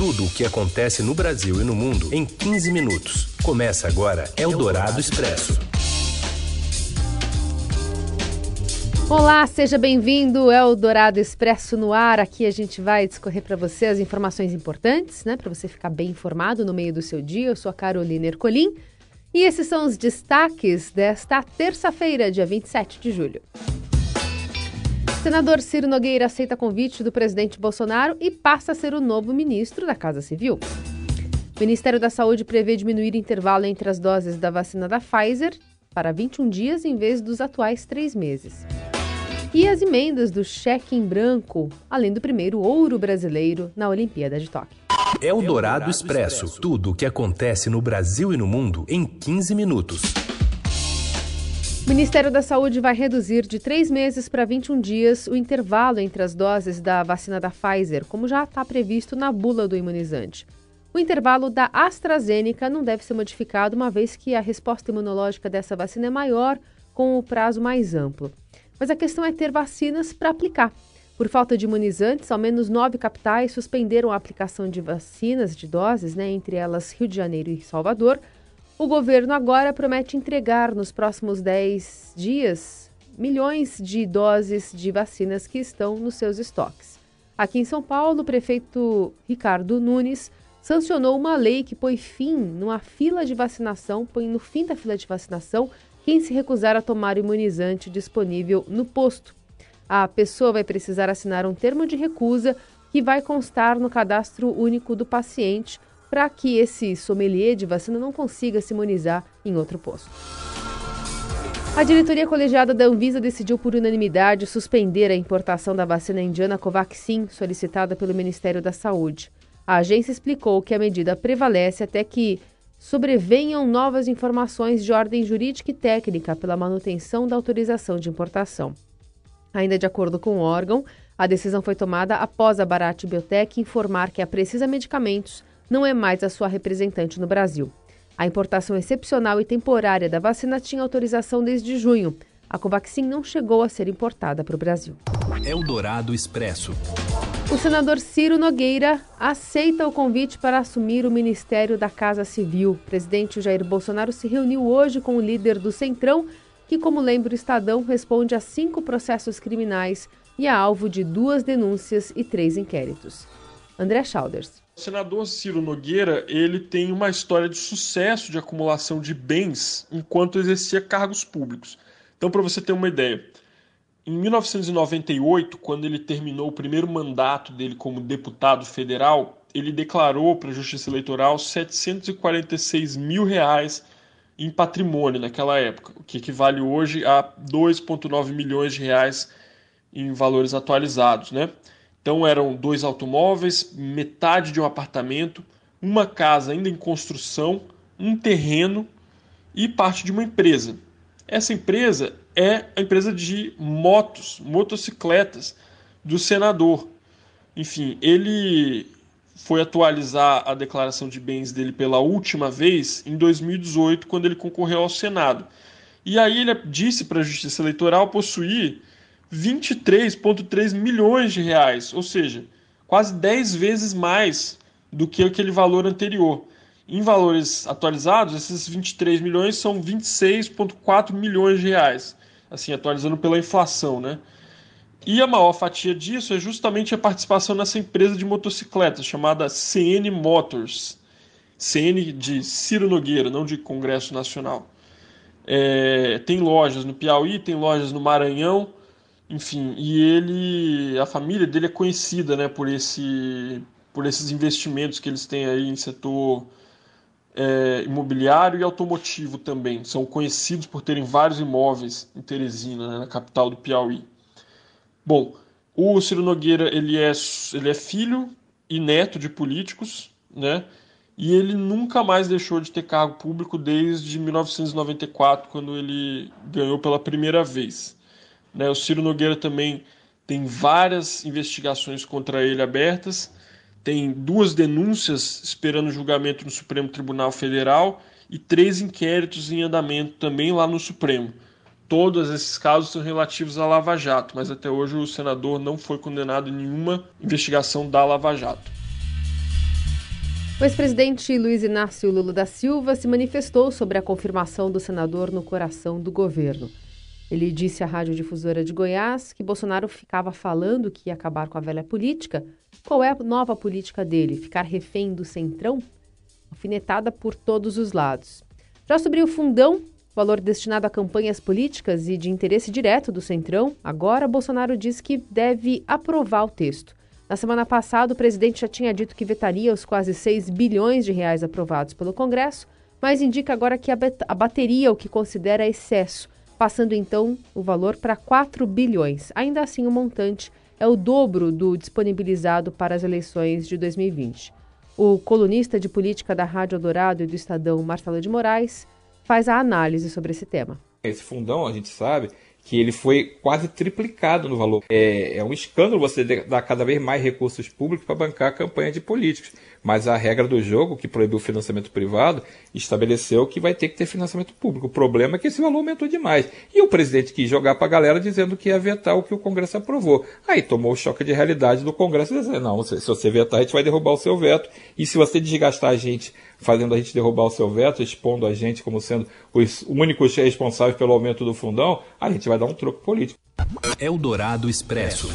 Tudo o que acontece no Brasil e no mundo em 15 minutos. Começa agora Eldorado Expresso. Olá, seja bem-vindo ao Dourado Expresso no ar. Aqui a gente vai discorrer para você as informações importantes, né, para você ficar bem informado no meio do seu dia. Eu sou a Carolina Ercolim e esses são os destaques desta terça-feira, dia 27 de julho. Senador Ciro Nogueira aceita convite do presidente Bolsonaro e passa a ser o novo ministro da Casa Civil. O Ministério da Saúde prevê diminuir o intervalo entre as doses da vacina da Pfizer para 21 dias em vez dos atuais três meses. E as emendas do cheque em branco, além do primeiro ouro brasileiro na Olimpíada de Tóquio. É o Dourado Expresso. Tudo o que acontece no Brasil e no mundo em 15 minutos. O Ministério da Saúde vai reduzir de três meses para 21 dias o intervalo entre as doses da vacina da Pfizer, como já está previsto na bula do imunizante. O intervalo da AstraZeneca não deve ser modificado, uma vez que a resposta imunológica dessa vacina é maior com o prazo mais amplo. Mas a questão é ter vacinas para aplicar. Por falta de imunizantes, ao menos nove capitais suspenderam a aplicação de vacinas de doses, né, entre elas Rio de Janeiro e Salvador o governo agora promete entregar nos próximos 10 dias milhões de doses de vacinas que estão nos seus estoques. Aqui em São Paulo, o prefeito Ricardo Nunes sancionou uma lei que põe fim numa fila de vacinação, põe no fim da fila de vacinação quem se recusar a tomar o imunizante disponível no posto. A pessoa vai precisar assinar um termo de recusa que vai constar no cadastro único do paciente para que esse sommelier de vacina não consiga se imunizar em outro posto. A diretoria colegiada da Anvisa decidiu por unanimidade suspender a importação da vacina indiana Covaxin, solicitada pelo Ministério da Saúde. A agência explicou que a medida prevalece até que sobrevenham novas informações de ordem jurídica e técnica pela manutenção da autorização de importação. Ainda de acordo com o órgão, a decisão foi tomada após a Bharat Biotech informar que a Precisa Medicamentos não é mais a sua representante no Brasil. A importação excepcional e temporária da vacina tinha autorização desde junho. A Covaxin não chegou a ser importada para o Brasil. Eldorado Expresso. O senador Ciro Nogueira aceita o convite para assumir o Ministério da Casa Civil. O presidente Jair Bolsonaro se reuniu hoje com o líder do Centrão, que, como lembra o Estadão, responde a cinco processos criminais e é alvo de duas denúncias e três inquéritos. André Schauders. Senador Ciro Nogueira, ele tem uma história de sucesso de acumulação de bens enquanto exercia cargos públicos. Então, para você ter uma ideia, em 1998, quando ele terminou o primeiro mandato dele como deputado federal, ele declarou para a Justiça Eleitoral 746 mil reais em patrimônio naquela época, o que equivale hoje a 2,9 milhões de reais em valores atualizados, né? Então eram dois automóveis, metade de um apartamento, uma casa ainda em construção, um terreno e parte de uma empresa. Essa empresa é a empresa de motos, motocicletas do senador. Enfim, ele foi atualizar a declaração de bens dele pela última vez em 2018, quando ele concorreu ao Senado. E aí ele disse para a Justiça Eleitoral possuir 23,3 milhões de reais, ou seja, quase 10 vezes mais do que aquele valor anterior. Em valores atualizados, esses 23 milhões são 26,4 milhões de reais, assim, atualizando pela inflação, né? E a maior fatia disso é justamente a participação nessa empresa de motocicletas chamada CN Motors. CN de Ciro Nogueira, não de Congresso Nacional. É, tem lojas no Piauí, tem lojas no Maranhão, enfim, e ele, a família dele é conhecida, né, por esse, por esses investimentos que eles têm aí em setor é, imobiliário e automotivo também. São conhecidos por terem vários imóveis em Teresina, né, na capital do Piauí. Bom, o Ciro Nogueira ele é, ele é filho e neto de políticos, né? E ele nunca mais deixou de ter cargo público desde 1994, quando ele ganhou pela primeira vez. Né? O Ciro Nogueira também tem várias investigações contra ele abertas, tem duas denúncias esperando julgamento no Supremo Tribunal Federal e três inquéritos em andamento também lá no Supremo. Todos esses casos são relativos à Lava Jato, mas até hoje o senador não foi condenado em nenhuma investigação da Lava Jato. O ex-presidente Luiz Inácio Lula da Silva se manifestou sobre a confirmação do senador no coração do governo. Ele disse à radiodifusora de Goiás que Bolsonaro ficava falando que ia acabar com a velha política. Qual é a nova política dele? Ficar refém do centrão? Alfinetada por todos os lados. Já sobre o fundão, valor destinado a campanhas políticas e de interesse direto do centrão, agora Bolsonaro diz que deve aprovar o texto. Na semana passada, o presidente já tinha dito que vetaria os quase 6 bilhões de reais aprovados pelo Congresso, mas indica agora que abateria o que considera excesso, passando então o valor para 4 bilhões. Ainda assim, o montante é o dobro do disponibilizado para as eleições de 2020. O colunista de política da Rádio Dourado e do Estadão, Marcelo de Moraes, faz a análise sobre esse tema. Esse fundão, a gente sabe, que ele foi quase triplicado no valor. É, é um escândalo você dar cada vez mais recursos públicos para bancar a campanha de políticos. Mas a regra do jogo, que proibiu o financiamento privado, estabeleceu que vai ter que ter financiamento público. O problema é que esse valor aumentou demais. E o presidente quis jogar para a galera dizendo que ia vetar o que o Congresso aprovou. Aí tomou o choque de realidade do Congresso dizendo: não, se você vetar, a gente vai derrubar o seu veto. E se você desgastar a gente fazendo a gente derrubar o seu veto, expondo a gente como sendo os únicos responsáveis pelo aumento do fundão, a gente vai dar um troco político. Eldorado Expresso.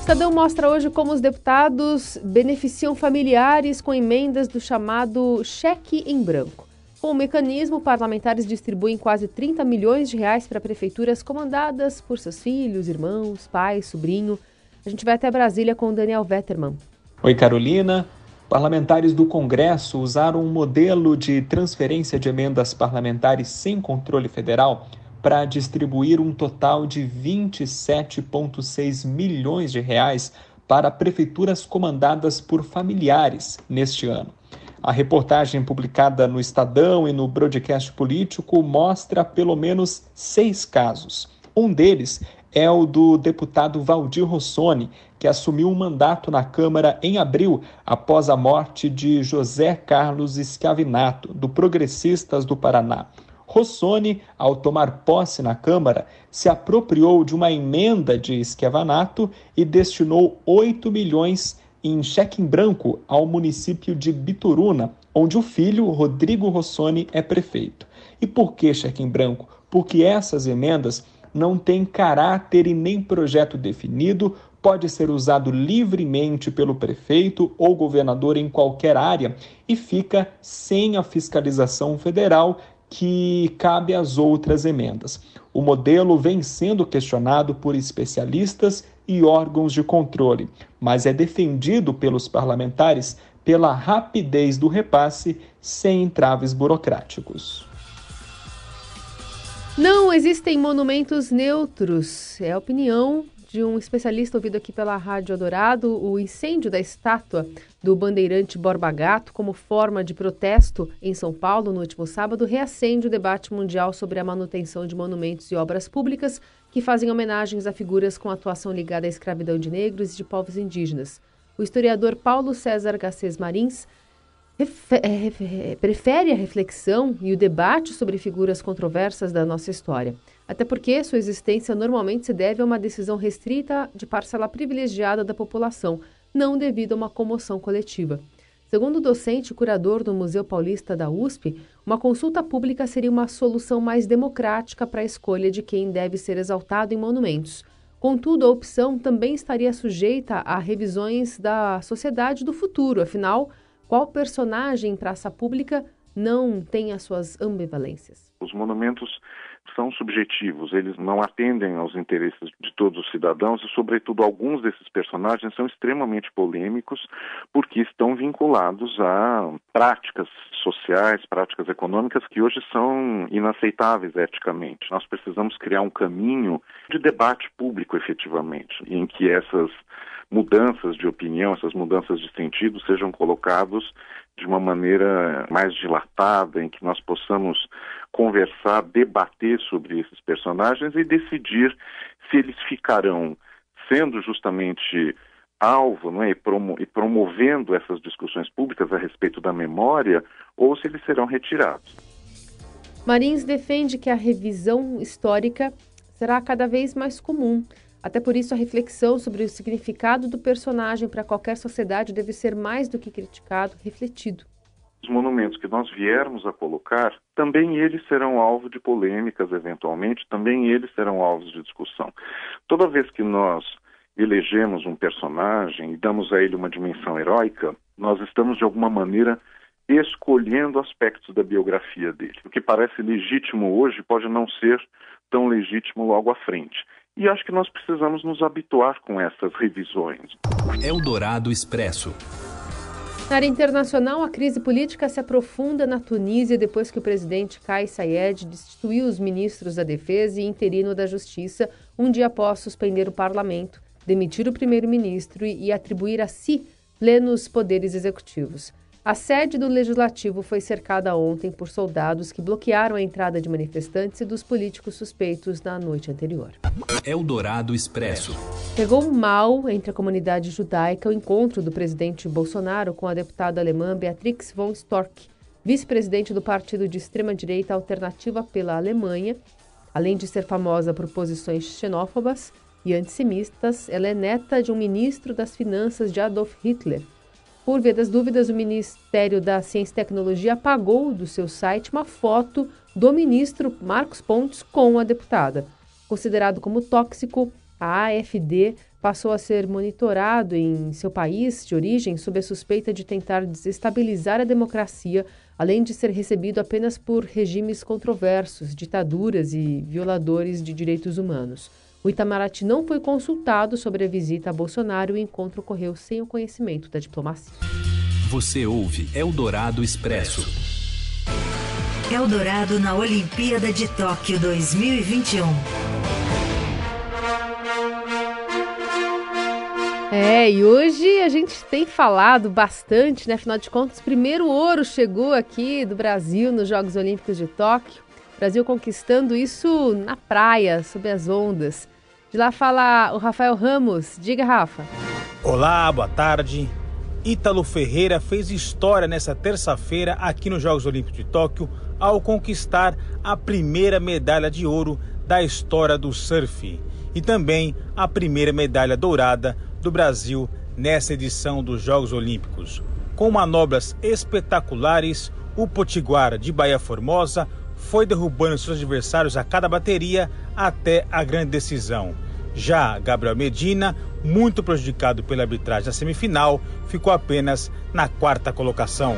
Estadão mostra hoje como os deputados beneficiam familiares com emendas do chamado cheque em branco. Com o mecanismo, parlamentares distribuem quase 30 milhões de reais para prefeituras comandadas por seus filhos, irmãos, pais, sobrinho. A gente vai até Brasília com o Daniel Vetterman. Oi, Carolina. Parlamentares do Congresso usaram um modelo de transferência de emendas parlamentares sem controle federal para distribuir um total de 27,6 milhões de reais para prefeituras comandadas por familiares neste ano. A reportagem publicada no Estadão e no broadcast político mostra pelo menos seis casos. Um deles é o do deputado Valdir Rossoni, que assumiu um mandato na Câmara em abril após a morte de José Carlos Schiavinato, do Progressistas do Paraná. Rossoni, ao tomar posse na Câmara, se apropriou de uma emenda de Esquevanato e destinou 8 milhões em cheque em branco ao município de Bituruna, onde o filho, Rodrigo Rossoni, é prefeito. E por que cheque em branco? Porque essas emendas não têm caráter e nem projeto definido, pode ser usado livremente pelo prefeito ou governador em qualquer área e fica sem a fiscalização federal que cabe às outras emendas. O modelo vem sendo questionado por especialistas e órgãos de controle, mas é defendido pelos parlamentares pela rapidez do repasse sem entraves burocráticos. Não existem monumentos neutros, é a opinião de um especialista ouvido aqui pela Rádio Dourado, o incêndio da estátua do bandeirante Borba Gato como forma de protesto em São Paulo no último sábado reacende o debate mundial sobre a manutenção de monumentos e obras públicas que fazem homenagens a figuras com atuação ligada à escravidão de negros e de povos indígenas. O historiador Paulo César Garcês Marins prefere a reflexão e o debate sobre figuras controversas da nossa história até porque sua existência normalmente se deve a uma decisão restrita de parcela privilegiada da população, não devido a uma comoção coletiva. Segundo o docente e curador do Museu Paulista da USP, uma consulta pública seria uma solução mais democrática para a escolha de quem deve ser exaltado em monumentos. Contudo, a opção também estaria sujeita a revisões da sociedade do futuro. Afinal, qual personagem em praça pública não tem as suas ambivalências? Os monumentos são subjetivos, eles não atendem aos interesses de todos os cidadãos e, sobretudo, alguns desses personagens são extremamente polêmicos porque estão vinculados a práticas sociais, práticas econômicas que hoje são inaceitáveis eticamente. Nós precisamos criar um caminho de debate público, efetivamente, em que essas mudanças de opinião, essas mudanças de sentido sejam colocados de uma maneira mais dilatada, em que nós possamos conversar, debater sobre esses personagens e decidir se eles ficarão sendo justamente alvo não é? e, promo e promovendo essas discussões públicas a respeito da memória ou se eles serão retirados. Marins defende que a revisão histórica será cada vez mais comum. Até por isso, a reflexão sobre o significado do personagem para qualquer sociedade deve ser mais do que criticado, refletido. Os monumentos que nós viermos a colocar, também eles serão alvo de polêmicas, eventualmente, também eles serão alvos de discussão. Toda vez que nós elegemos um personagem e damos a ele uma dimensão heróica, nós estamos, de alguma maneira, escolhendo aspectos da biografia dele. O que parece legítimo hoje pode não ser tão legítimo logo à frente. E acho que nós precisamos nos habituar com essas revisões. Eldorado Expresso. Na área internacional, a crise política se aprofunda na Tunísia depois que o presidente Kais Saied destituiu os ministros da Defesa e interino da Justiça um dia após suspender o parlamento, demitir o primeiro-ministro e atribuir a si plenos poderes executivos. A sede do legislativo foi cercada ontem por soldados que bloquearam a entrada de manifestantes e dos políticos suspeitos na noite anterior. Eldorado Expresso. Pegou mal entre a comunidade judaica o encontro do presidente Bolsonaro com a deputada alemã Beatrix von Storck, vice-presidente do partido de extrema-direita Alternativa pela Alemanha. Além de ser famosa por posições xenófobas e antissemitas, ela é neta de um ministro das Finanças de Adolf Hitler por via das dúvidas, o Ministério da Ciência e Tecnologia apagou do seu site uma foto do ministro Marcos Pontes com a deputada. Considerado como tóxico, a AFD passou a ser monitorado em seu país de origem sob a suspeita de tentar desestabilizar a democracia, além de ser recebido apenas por regimes controversos, ditaduras e violadores de direitos humanos. O Itamaraty não foi consultado sobre a visita a Bolsonaro e o encontro ocorreu sem o conhecimento da diplomacia. Você ouve Eldorado Expresso. Eldorado na Olimpíada de Tóquio 2021. É, e hoje a gente tem falado bastante, né? Afinal de contas, o primeiro ouro chegou aqui do Brasil nos Jogos Olímpicos de Tóquio. Brasil conquistando isso na praia, sob as ondas. De lá fala o Rafael Ramos. Diga, Rafa. Olá, boa tarde. Ítalo Ferreira fez história nessa terça-feira aqui nos Jogos Olímpicos de Tóquio ao conquistar a primeira medalha de ouro da história do surf e também a primeira medalha dourada do Brasil nessa edição dos Jogos Olímpicos. Com manobras espetaculares, o Potiguar de Bahia Formosa foi derrubando seus adversários a cada bateria até a grande decisão. Já Gabriel Medina, muito prejudicado pela arbitragem da semifinal, ficou apenas na quarta colocação.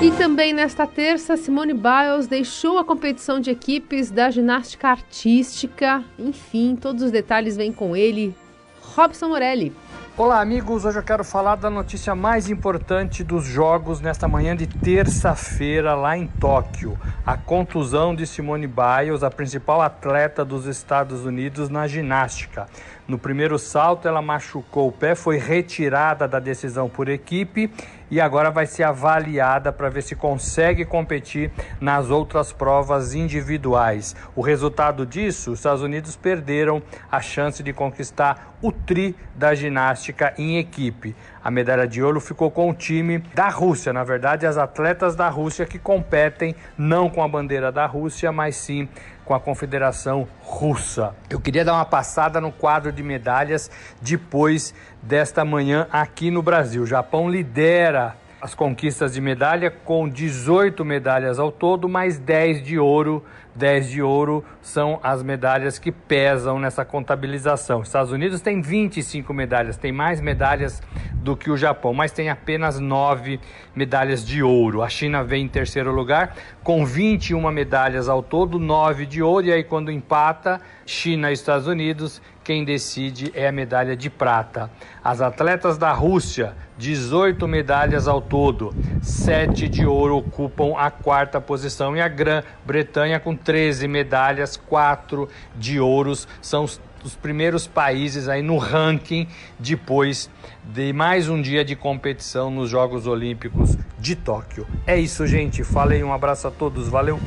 E também nesta terça, Simone Biles deixou a competição de equipes da ginástica artística. Enfim, todos os detalhes vêm com ele, Robson Morelli. Olá, amigos. Hoje eu quero falar da notícia mais importante dos jogos nesta manhã de terça-feira lá em Tóquio. A contusão de Simone Biles, a principal atleta dos Estados Unidos na ginástica. No primeiro salto, ela machucou o pé, foi retirada da decisão por equipe e agora vai ser avaliada para ver se consegue competir nas outras provas individuais. O resultado disso, os Estados Unidos perderam a chance de conquistar o tri da ginástica em equipe. A medalha de ouro ficou com o time da Rússia, na verdade, as atletas da Rússia que competem não com a bandeira da Rússia, mas sim com a Confederação Russa. Eu queria dar uma passada no quadro de medalhas depois desta manhã aqui no Brasil. O Japão lidera as conquistas de medalha com 18 medalhas ao todo, mais 10 de ouro 10 de ouro são as medalhas que pesam nessa contabilização. Os Estados Unidos tem 25 medalhas, tem mais medalhas do que o Japão, mas tem apenas 9 medalhas de ouro. A China vem em terceiro lugar com 21 medalhas ao todo, 9 de ouro, e aí quando empata China e Estados Unidos, quem decide é a medalha de prata. As atletas da Rússia, 18 medalhas ao todo, 7 de ouro ocupam a quarta posição e a Grã-Bretanha com 13 medalhas, 4 de ouros, são os, os primeiros países aí no ranking depois de mais um dia de competição nos Jogos Olímpicos de Tóquio. É isso, gente. Falei, um abraço a todos, valeu.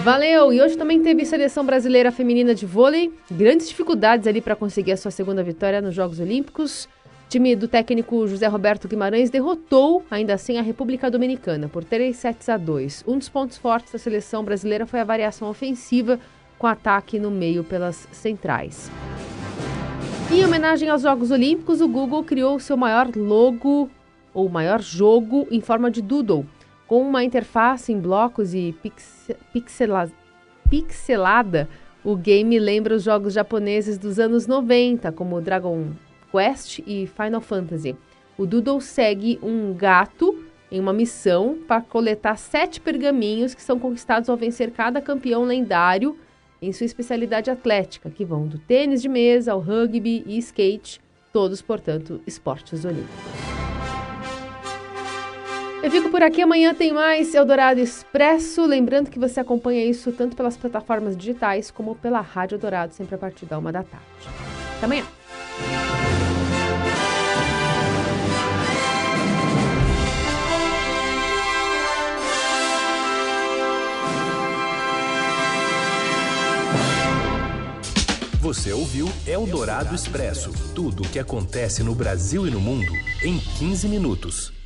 Valeu! E hoje também teve seleção brasileira feminina de vôlei. Grandes dificuldades ali para conseguir a sua segunda vitória nos Jogos Olímpicos. O time do técnico José Roberto Guimarães derrotou, ainda assim, a República Dominicana por 3 sets a 2. Um dos pontos fortes da seleção brasileira foi a variação ofensiva, com ataque no meio pelas centrais. Em homenagem aos Jogos Olímpicos, o Google criou seu maior logo ou maior jogo em forma de doodle, com uma interface em blocos e pixela pixelada. O game lembra os jogos japoneses dos anos 90, como Dragon Quest e Final Fantasy. O Doodle segue um gato em uma missão para coletar sete pergaminhos que são conquistados ao vencer cada campeão lendário em sua especialidade atlética, que vão do tênis de mesa ao rugby e skate, todos, portanto, esportes olímpicos. Eu fico por aqui, amanhã tem mais Eldorado Expresso. Lembrando que você acompanha isso tanto pelas plataformas digitais como pela Rádio Eldorado, sempre a partir da uma da tarde. Até amanhã. Você ouviu Eldorado Expresso tudo o que acontece no Brasil e no mundo em 15 minutos.